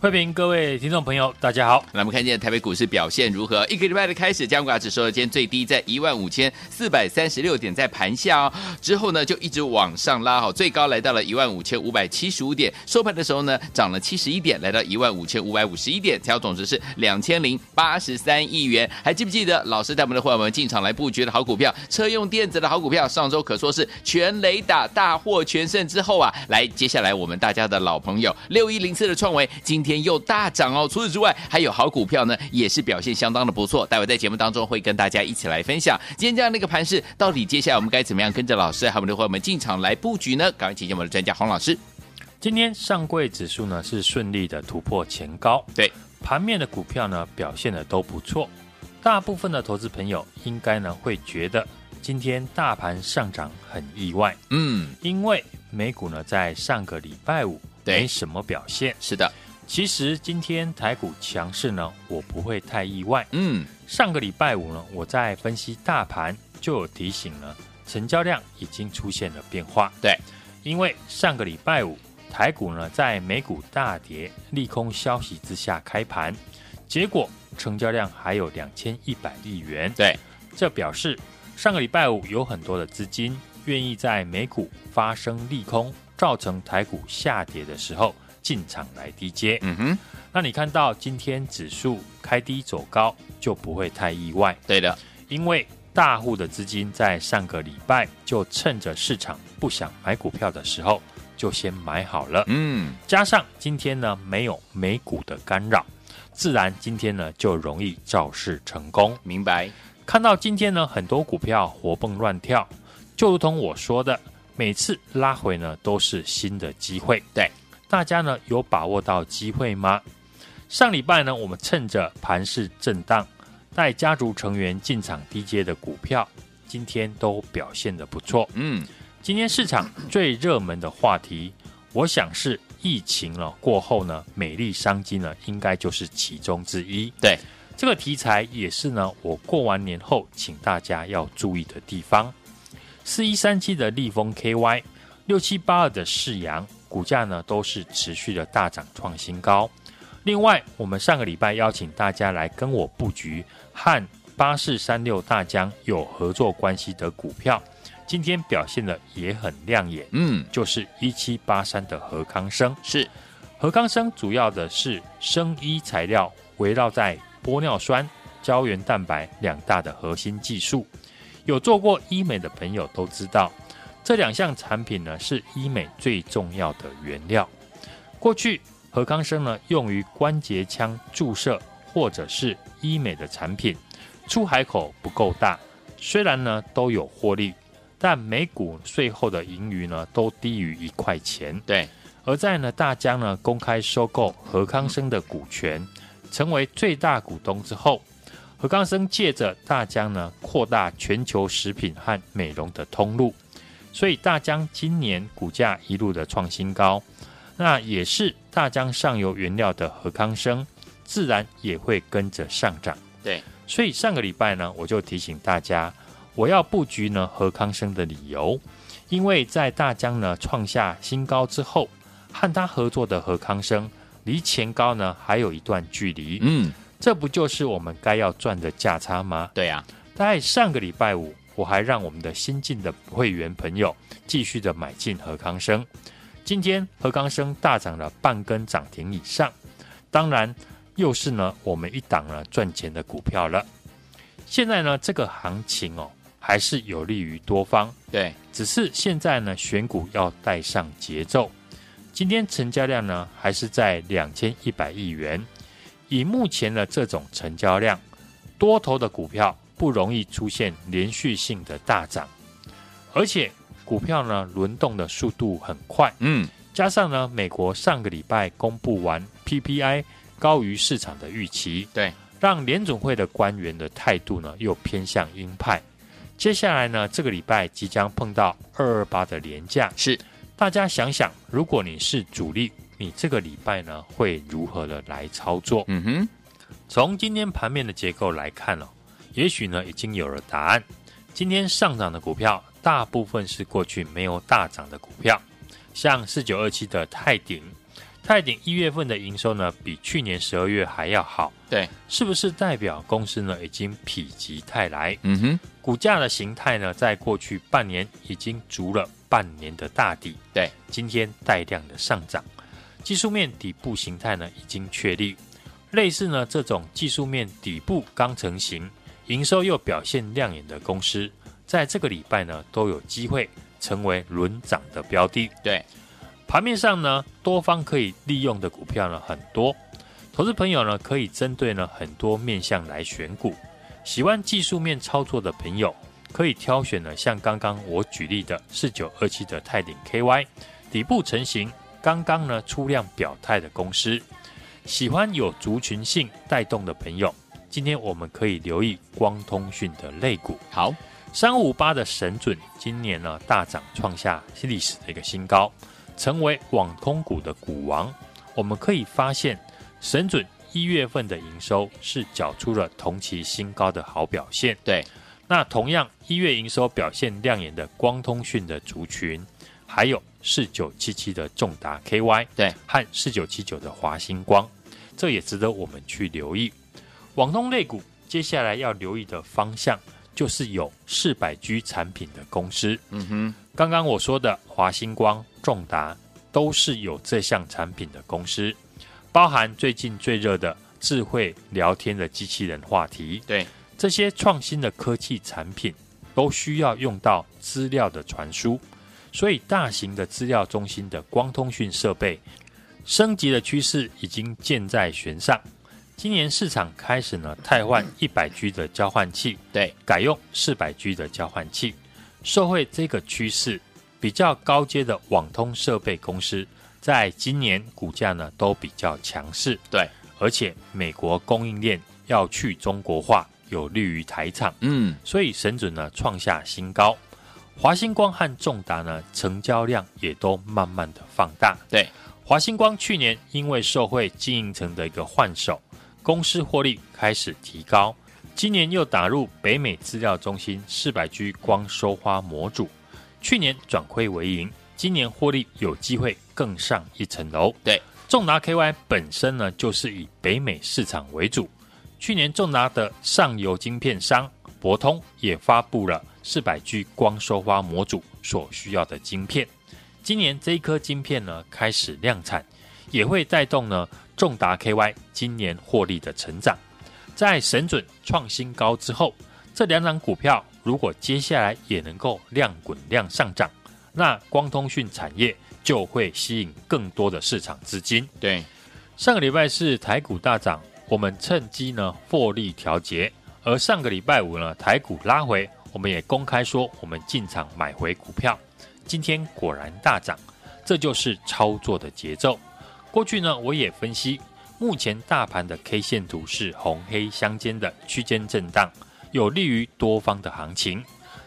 欢迎各位听众朋友，大家好。那我们看见台北股市表现如何？一个礼拜的开始，加权指数今天最低在一万五千四百三十六点，在盘下哦。之后呢，就一直往上拉，好，最高来到了一万五千五百七十五点。收盘的时候呢，涨了七十一点，来到一万五千五百五十一点，成交总值是两千零八十三亿元。还记不记得老师带我们的伙伴们进场来布局的好股票？车用电子的好股票，上周可说是全雷打、大获全胜之后啊，来，接下来我们大家的老朋友六一零四的创维，今天又大涨哦！除此之外，还有好股票呢，也是表现相当的不错。待会在节目当中会跟大家一起来分享。今天这样的一个盘势，到底接下来我们该怎么样跟着老师还有我们的伙伴们进场来布局呢？赶快请教我们的专家黄老师。今天上柜指数呢是顺利的突破前高，对盘面的股票呢表现的都不错。大部分的投资朋友应该呢会觉得今天大盘上涨很意外，嗯，因为美股呢在上个礼拜五没什么表现，是的。其实今天台股强势呢，我不会太意外。嗯，上个礼拜五呢，我在分析大盘就有提醒了，成交量已经出现了变化。对，因为上个礼拜五台股呢在美股大跌、利空消息之下开盘，结果成交量还有两千一百亿元。对，这表示上个礼拜五有很多的资金愿意在美股发生利空，造成台股下跌的时候。进场来低接，嗯哼，那你看到今天指数开低走高，就不会太意外。对的，因为大户的资金在上个礼拜就趁着市场不想买股票的时候，就先买好了。嗯，加上今天呢没有美股的干扰，自然今天呢就容易造势成功。明白？看到今天呢很多股票活蹦乱跳，就如同我说的，每次拉回呢都是新的机会。对。大家呢有把握到机会吗？上礼拜呢，我们趁着盘势震荡，带家族成员进场低阶的股票，今天都表现的不错。嗯，今天市场最热门的话题，我想是疫情了过后呢，美丽商机呢，应该就是其中之一。对，这个题材也是呢，我过完年后请大家要注意的地方。四一三七的立丰 KY，六七八二的世扬。股价呢都是持续的大涨创新高。另外，我们上个礼拜邀请大家来跟我布局和八四三六大江有合作关系的股票，今天表现的也很亮眼。嗯，就是一七八三的何康生。是何康生主要的是生医材料，围绕在玻尿酸、胶原蛋白两大的核心技术。有做过医美的朋友都知道。这两项产品呢，是医美最重要的原料。过去何康生呢，用于关节腔注射或者是医美的产品，出海口不够大，虽然呢都有获利，但每股税后的盈余呢都低于一块钱。对，而在呢大疆呢公开收购何康生的股权，成为最大股东之后，何康生借着大疆呢扩大全球食品和美容的通路。所以大江今年股价一路的创新高，那也是大江上游原料的和康生，自然也会跟着上涨。对，所以上个礼拜呢，我就提醒大家，我要布局呢和康生的理由，因为在大江呢创下新高之后，和他合作的和康生离前高呢还有一段距离。嗯，这不就是我们该要赚的价差吗？对呀、啊，在上个礼拜五。我还让我们的新进的会员朋友继续的买进和康生，今天和康生大涨了半根涨停以上，当然又是呢我们一档呢赚钱的股票了。现在呢这个行情哦还是有利于多方，对，只是现在呢选股要带上节奏。今天成交量呢还是在两千一百亿元，以目前的这种成交量，多头的股票。不容易出现连续性的大涨，而且股票呢轮动的速度很快，嗯，加上呢美国上个礼拜公布完 PPI 高于市场的预期，对，让联总会的官员的态度呢又偏向鹰派。接下来呢这个礼拜即将碰到二二八的连假，是，大家想想，如果你是主力，你这个礼拜呢会如何的来操作？嗯哼，从今天盘面的结构来看哦，也许呢已经有了答案。今天上涨的股票，大部分是过去没有大涨的股票，像四九二七的泰鼎，泰鼎一月份的营收呢，比去年十二月还要好，对，是不是代表公司呢已经否极泰来？嗯哼，股价的形态呢，在过去半年已经足了半年的大底，对，今天带量的上涨，技术面底部形态呢已经确立，类似呢这种技术面底部刚成型。营收又表现亮眼的公司，在这个礼拜呢都有机会成为轮涨的标的。对，盘面上呢多方可以利用的股票呢很多，投资朋友呢可以针对呢很多面向来选股。喜欢技术面操作的朋友，可以挑选呢像刚刚我举例的四九二七的泰鼎 KY 底部成型，刚刚呢出量表态的公司。喜欢有族群性带动的朋友。今天我们可以留意光通讯的类股。好，三五八的神准今年呢大涨，创下历史的一个新高，成为网通股的股王。我们可以发现，神准一月份的营收是缴出了同期新高的好表现。对，那同样一月营收表现亮眼的光通讯的族群，还有四九七七的重达 KY，对，和四九七九的华星光，这也值得我们去留意。网通类股接下来要留意的方向，就是有四百 G 产品的公司。嗯哼，刚刚我说的华星光、重达都是有这项产品的公司，包含最近最热的智慧聊天的机器人话题。对，这些创新的科技产品都需要用到资料的传输，所以大型的资料中心的光通讯设备升级的趋势已经箭在弦上。今年市场开始呢，汰换一百 G 的交换器，对，改用四百 G 的交换器。受惠这个趋势，比较高阶的网通设备公司，在今年股价呢都比较强势。对，而且美国供应链要去中国化，有利于台厂。嗯，所以神准呢创下新高，华星光和重达呢成交量也都慢慢的放大。对，华星光去年因为受惠经营层的一个换手。公司获利开始提高，今年又打入北美资料中心四百 G 光收花模组，去年转亏为盈，今年获利有机会更上一层楼。对，重达 KY 本身呢就是以北美市场为主，去年重达的上游晶片商博通也发布了四百 G 光收花模组所需要的晶片，今年这一颗晶片呢开始量产，也会带动呢。重达 KY 今年获利的成长，在神准创新高之后，这两档股票如果接下来也能够量滚量上涨，那光通讯产业就会吸引更多的市场资金。对，上个礼拜是台股大涨，我们趁机呢获利调节；而上个礼拜五呢台股拉回，我们也公开说我们进场买回股票。今天果然大涨，这就是操作的节奏。过去呢，我也分析，目前大盘的 K 线图是红黑相间的区间震荡，有利于多方的行情。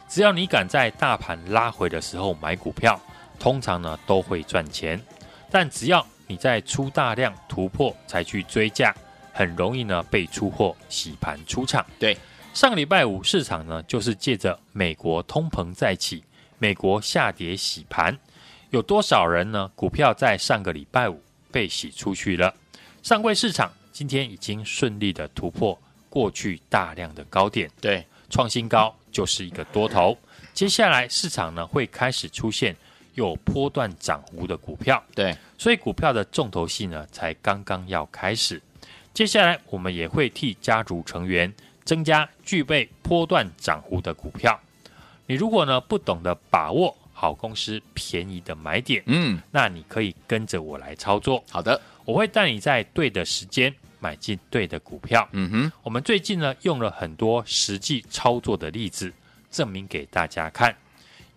只要你敢在大盘拉回的时候买股票，通常呢都会赚钱。但只要你在出大量突破才去追价，很容易呢被出货洗盘出场。对，上个礼拜五市场呢就是借着美国通膨再起，美国下跌洗盘，有多少人呢？股票在上个礼拜五。被洗出去了，上柜市场今天已经顺利的突破过去大量的高点，对，创新高就是一个多头。接下来市场呢会开始出现有波段涨幅的股票，对，所以股票的重头戏呢才刚刚要开始。接下来我们也会替家族成员增加具备波段涨幅的股票。你如果呢不懂得把握。好公司便宜的买点，嗯，那你可以跟着我来操作。好的，我会带你在对的时间买进对的股票。嗯哼，我们最近呢用了很多实际操作的例子，证明给大家看。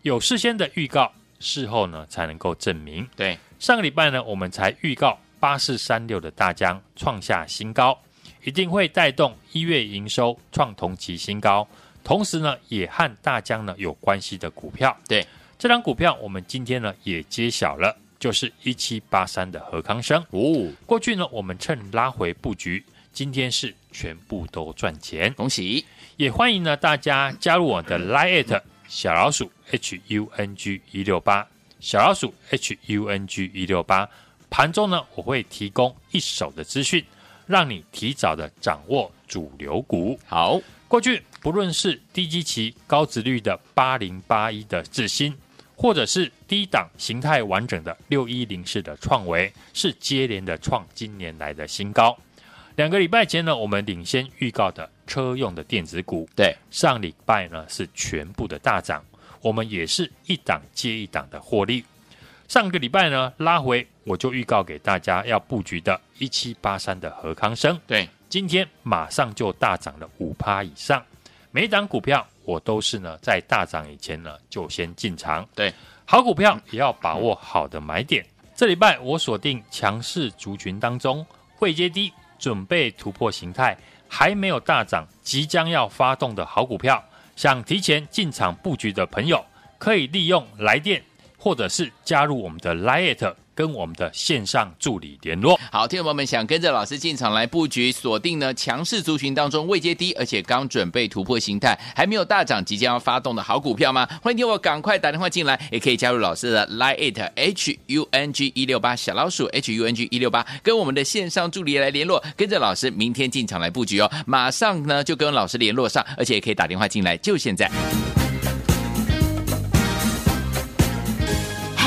有事先的预告，事后呢才能够证明。对，上个礼拜呢，我们才预告八四三六的大疆创下新高，一定会带动一月营收创同期新高，同时呢，也和大疆呢有关系的股票。对，这张股票我们今天呢也揭晓了，就是一七八三的何康生。哦，过去呢我们趁拉回布局，今天是全部都赚钱，恭喜！也欢迎呢大家加入我的 Line@ 小老鼠 H U N G 一六八，小老鼠 H U N G 一六八，盘中呢我会提供一手的资讯，让你提早的掌握主流股。好，过去不论是低基期高值率的八零八一的智新，或者是低档形态完整的六一零四的创维，是接连的创今年来的新高。两个礼拜前呢，我们领先预告的。车用的电子股，对，上礼拜呢是全部的大涨，我们也是一档接一档的获利。上个礼拜呢拉回，我就预告给大家要布局的一七八三的何康生，对，今天马上就大涨了五趴以上。每一档股票我都是呢在大涨以前呢就先进场，对，好股票也要把握好的买点。这礼拜我锁定强势族群当中，会接低，准备突破形态。还没有大涨，即将要发动的好股票，想提前进场布局的朋友，可以利用来电，或者是加入我们的 Line@ 跟我们的线上助理联络。好，听众朋友们想跟着老师进场来布局，锁定呢强势族群当中位阶低，而且刚准备突破形态，还没有大涨，即将要发动的好股票吗？欢迎听我赶快打电话进来，也可以加入老师的 Line H U N G 一六八小老鼠 H U N G 一六八，跟我们的线上助理来联络，跟着老师明天进场来布局哦。马上呢就跟老师联络上，而且也可以打电话进来，就现在。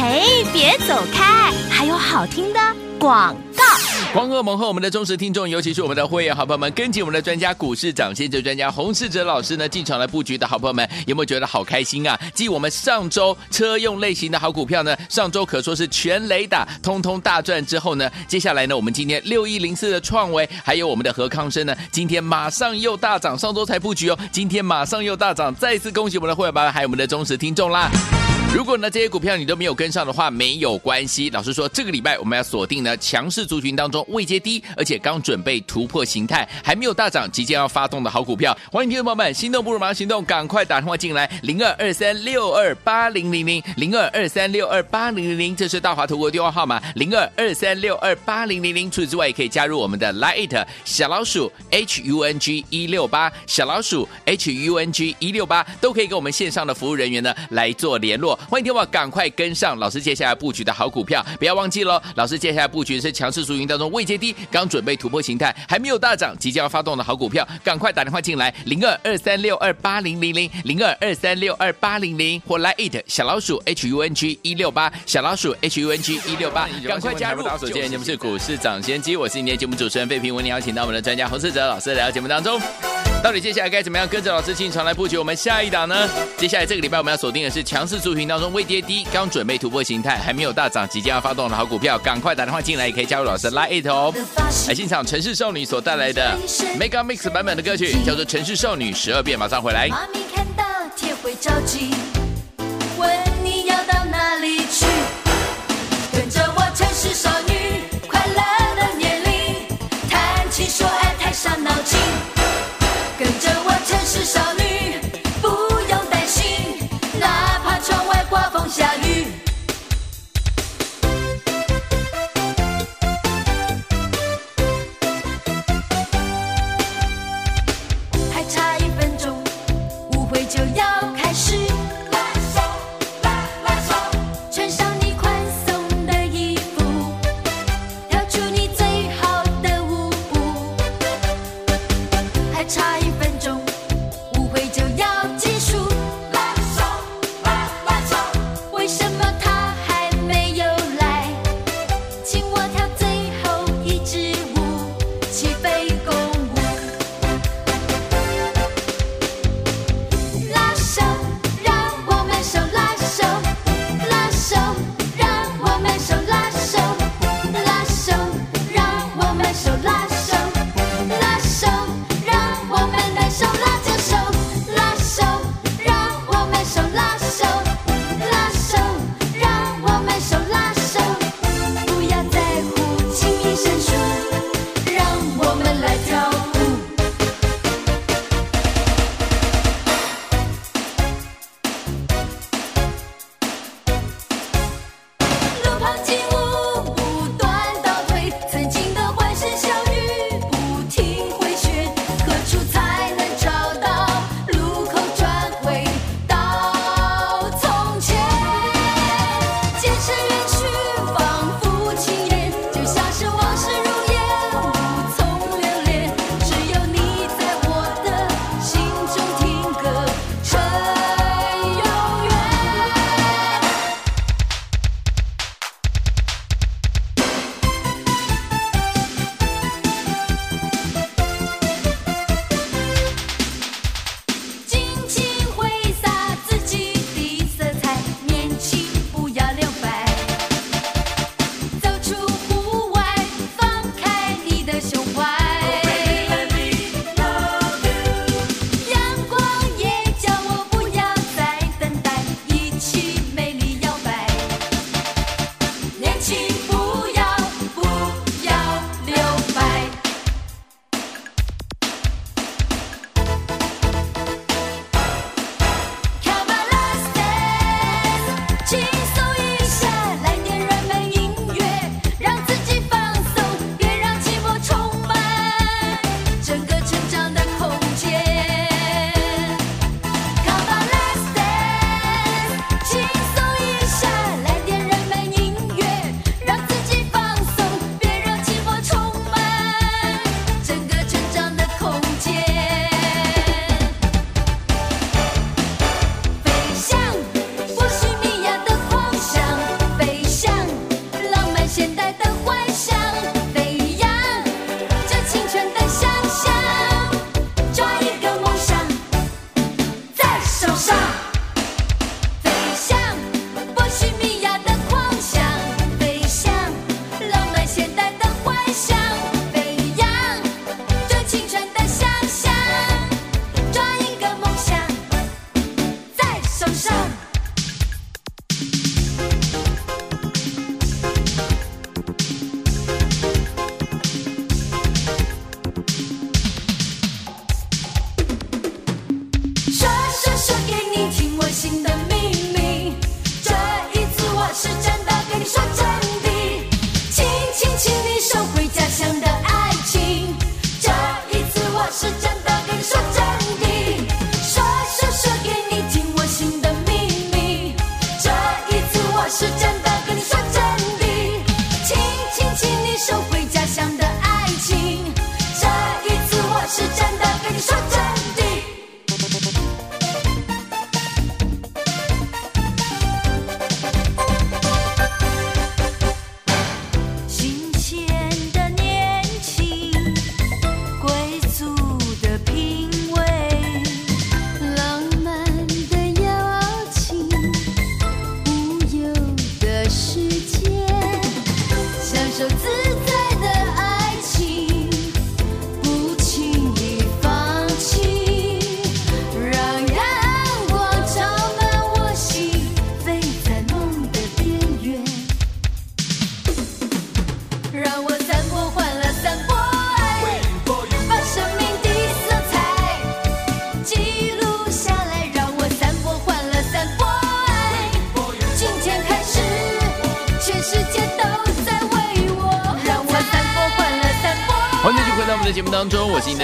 哎，别走开，还有好听的广告。黄鹤盟和我们的忠实听众，尤其是我们的会员好朋友们，跟紧我们的专家股市涨先机专家洪世哲老师呢，进场来布局的好朋友们，有没有觉得好开心啊？继我们上周车用类型的好股票呢，上周可说是全雷打，通通大赚之后呢，接下来呢，我们今天六一零四的创维，还有我们的何康生呢，今天马上又大涨，上周才布局哦，今天马上又大涨，再次恭喜我们的会员爸爸，还有我们的忠实听众啦。如果呢这些股票你都没有跟上的话，没有关系。老师说这个礼拜我们要锁定呢强势族群当中位阶低，而且刚准备突破形态，还没有大涨，即将要发动的好股票。欢迎听众朋友们，心动不如马上行动，赶快打电话进来，零二二三六二八零零零零二二三六二八零零零，这是大华投国电话号码，零二二三六二八零零零。除此之外，也可以加入我们的 Line 小老鼠 H U N G 一六八小老鼠 H U N G 一六八，都可以跟我们线上的服务人员呢来做联络。欢迎听我赶快跟上老师接下来布局的好股票，不要忘记喽！老师接下来布局是强势族群当中未接低，刚准备突破形态，还没有大涨，即将要发动的好股票，赶快打电话进来，零二二三六二八零零零零二二三六二八零零或来 it 小老鼠 H U N G 一六八小老鼠 H U N G 一六八，赶快加入！首先节目是股市掌先机，我是今天节目主持人费平，为您邀请到我们的专家洪世哲老师来到节目当中。到底接下来该怎么样跟着老师进场来布局我们下一档呢？接下来这个礼拜我们要锁定的是强势族群当中未跌低，刚准备突破形态，还没有大涨，即将要发动的好股票，赶快打电话进来，也可以加入老师 Line it 哦。来欣赏城市少女所带来的 Mega Mix 版本的歌曲，叫做《城市少女十二变》，马上回来。妈咪看到铁会着急，问你要到哪里去？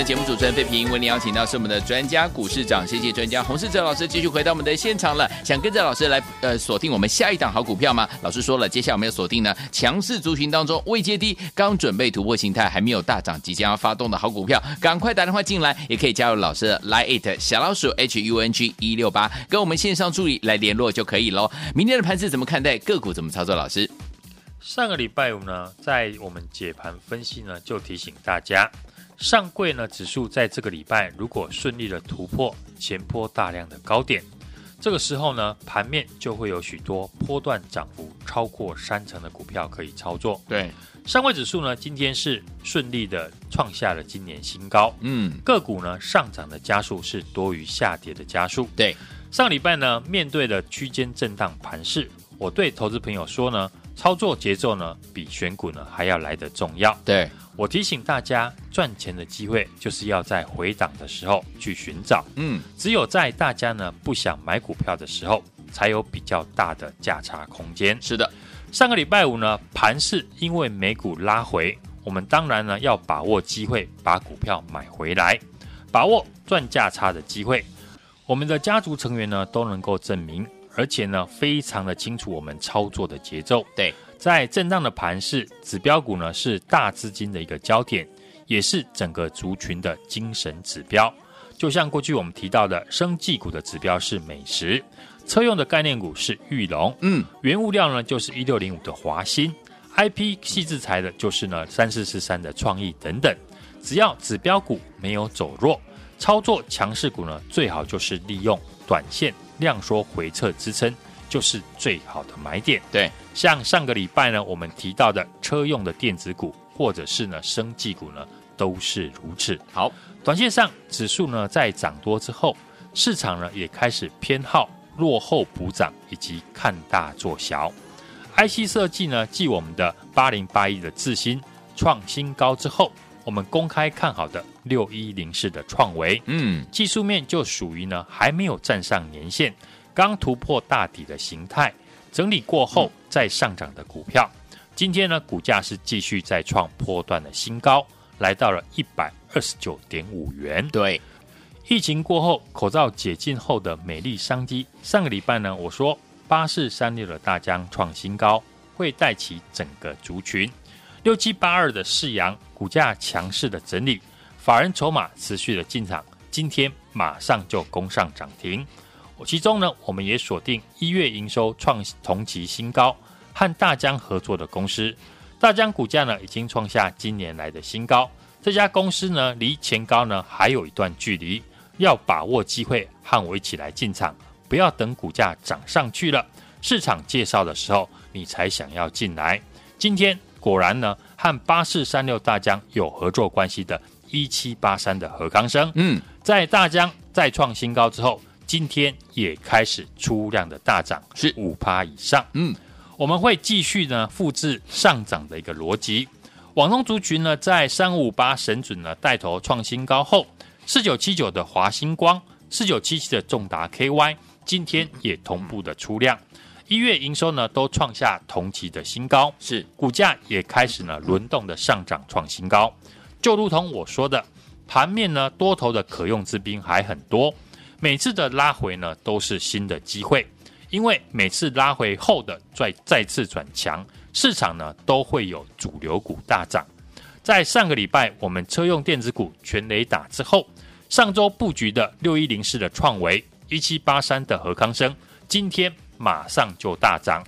节目主持人费平。为您邀请到是我们的专家股市长，谢谢专家洪世哲老师继续回到我们的现场了。想跟着老师来呃锁定我们下一档好股票吗？老师说了，接下来我们要锁定呢强势族群当中未接低，刚准备突破形态，还没有大涨，即将要发动的好股票，赶快打电话进来，也可以加入老师的 Line It 小老鼠 H U N G 一六八，跟我们线上助理来联络就可以喽。明天的盘势怎么看待？个股怎么操作？老师？上个礼拜五呢，在我们解盘分析呢，就提醒大家，上柜呢指数在这个礼拜如果顺利的突破前波大量的高点，这个时候呢，盘面就会有许多波段涨幅超过三成的股票可以操作。对，上柜指数呢，今天是顺利的创下了今年新高，嗯，个股呢上涨的加速是多于下跌的加速。对，上礼拜呢，面对的区间震荡盘势，我对投资朋友说呢，操作节奏呢比选股呢还要来得重要。对，我提醒大家，赚钱的机会就是要在回档的时候去寻找，嗯，只有在大家呢不想买股票的时候，才有比较大的价差空间。是的，上个礼拜五呢，盘市因为美股拉回，我们当然呢要把握机会，把股票买回来，把握赚价差的机会。我们的家族成员呢都能够证明，而且呢非常的清楚我们操作的节奏。对，在震荡的盘势，指标股呢是大资金的一个焦点，也是整个族群的精神指标。就像过去我们提到的，生技股的指标是美食，车用的概念股是玉龙，嗯，原物料呢就是一六零五的华新，IP 细制材的就是呢三四四三的创意等等。只要指标股没有走弱，操作强势股呢，最好就是利用短线量缩回撤支撑，就是最好的买点。对，像上个礼拜呢，我们提到的车用的电子股，或者是呢生技股呢，都是如此。好，短线上指数呢在涨多之后，市场呢也开始偏好落后补涨以及看大做小。IC 设计呢，继我们的八零八一的智新创新高之后，我们公开看好的六一零四的创维，嗯，技术面就属于呢还没有站上年线，刚突破大底的形态，整理过后再上涨的股票。今天呢，股价是继续再创波段的新高，来到了一百二十九点五元。对，疫情过后，口罩解禁后的美丽商机。上个礼拜呢，我说八四三六的大疆创新高，会带起整个族群。六七八二的世阳股价强势的整理，法人筹码持续的进场，今天马上就攻上涨停。其中呢，我们也锁定一月营收创同期新高，和大江合作的公司。大江股价呢已经创下今年来的新高，这家公司呢离前高呢还有一段距离，要把握机会和我一起来进场，不要等股价涨上去了，市场介绍的时候你才想要进来。今天。果然呢，和八四三六大江有合作关系的一七八三的何康生，嗯，在大江再创新高之后，今天也开始出量的大涨，是五趴以上。嗯，我们会继续呢复制上涨的一个逻辑。网通族群呢，在三五八神准呢带头创新高后，四九七九的华星光，四九七七的重达 KY，今天也同步的出量。一月营收呢都创下同期的新高，是。股价也开始呢轮动的上涨创新高，就如同我说的，盘面呢多头的可用之兵还很多，每次的拉回呢都是新的机会，因为每次拉回后的再再次转强，市场呢都会有主流股大涨。在上个礼拜我们车用电子股全雷打之后，上周布局的六一零四的创维，一七八三的何康生，今天马上就大涨。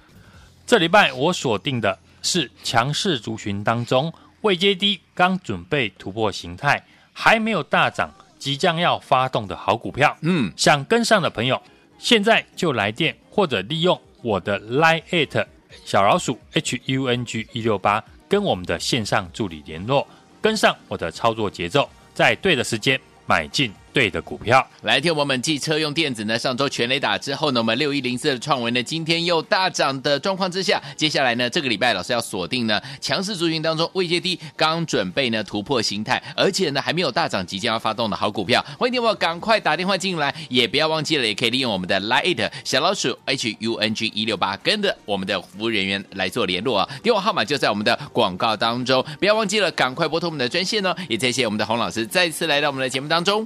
这礼拜我锁定的是强势族群当中未接低、刚准备突破形态、还没有大涨、即将要发动的好股票。嗯，想跟上的朋友，现在就来电或者利用我的 Line@ 小老鼠 HUNG 一六八，跟我们的线上助理联络，跟上我的操作节奏，在对的时间买进。对的股票，来听我们继车用电子呢，上周全雷打之后呢，我们六一零四的创维呢，今天又大涨的状况之下，接下来呢，这个礼拜老师要锁定呢强势族群当中位阶低，刚准备呢突破形态，而且呢还没有大涨，即将要发动的好股票，欢迎听我赶快打电话进来，也不要忘记了，也可以利用我们的 Light 小老鼠 H U N G 一六八，跟着我们的服务人员来做联络。啊，电话号码就在我们的广告当中，不要忘记了，赶快拨通我们的专线哦，也谢谢我们的洪老师再次来到我们的节目当中。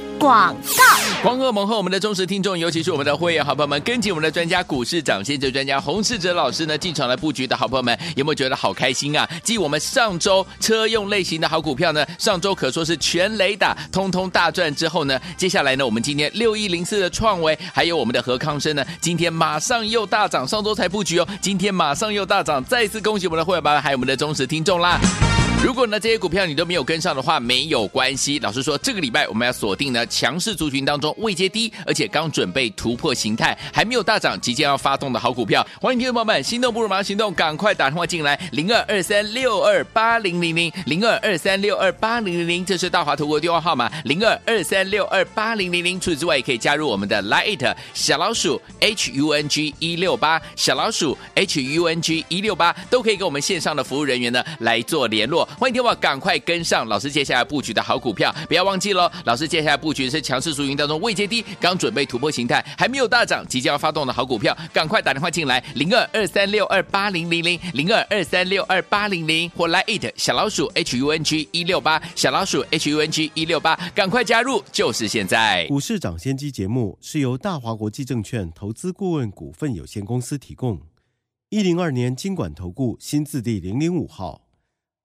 广告，狂贺猛贺我们的忠实听众，尤其是我们的会员好朋友们，跟紧我们的专家股市涨先机专家洪世哲老师呢进场来布局的好朋友们，有没有觉得好开心啊？继我们上周车用类型的好股票呢，上周可说是全雷打，通通大赚之后呢，接下来呢，我们今天六一零四的创维，还有我们的和康生呢，今天马上又大涨，上周才布局哦，今天马上又大涨，再次恭喜我们的会员们，还有我们的忠实听众啦！如果呢这些股票你都没有跟上的话，没有关系。老师说这个礼拜我们要锁定呢强势族群当中位阶低，而且刚准备突破形态，还没有大涨，即将要发动的好股票。欢迎听众朋友们，心动不如马上行动，赶快打电话进来，零二二三六二八零零零零二二三六二八零零零，这是大华投顾电话号码，零二二三六二八零零零。除此之外，也可以加入我们的 Line 小老鼠 H U N G 一六八小老鼠 H U N G 一六八，都可以跟我们线上的服务人员呢来做联络。欢迎听我赶快跟上老师接下来布局的好股票，不要忘记喽！老师接下来布局是强势族群当中未接低，刚准备突破形态，还没有大涨，即将要发动的好股票，赶快打电话进来，零二二三六二八零零零零二二三六二八零零或来 it 小老鼠 H U N G 一六八小老鼠 H U N G 一六八，赶快加入，就是现在！股市涨先机节目是由大华国际证券投资顾问股份有限公司提供，一零二年经管投顾新字第零零五号。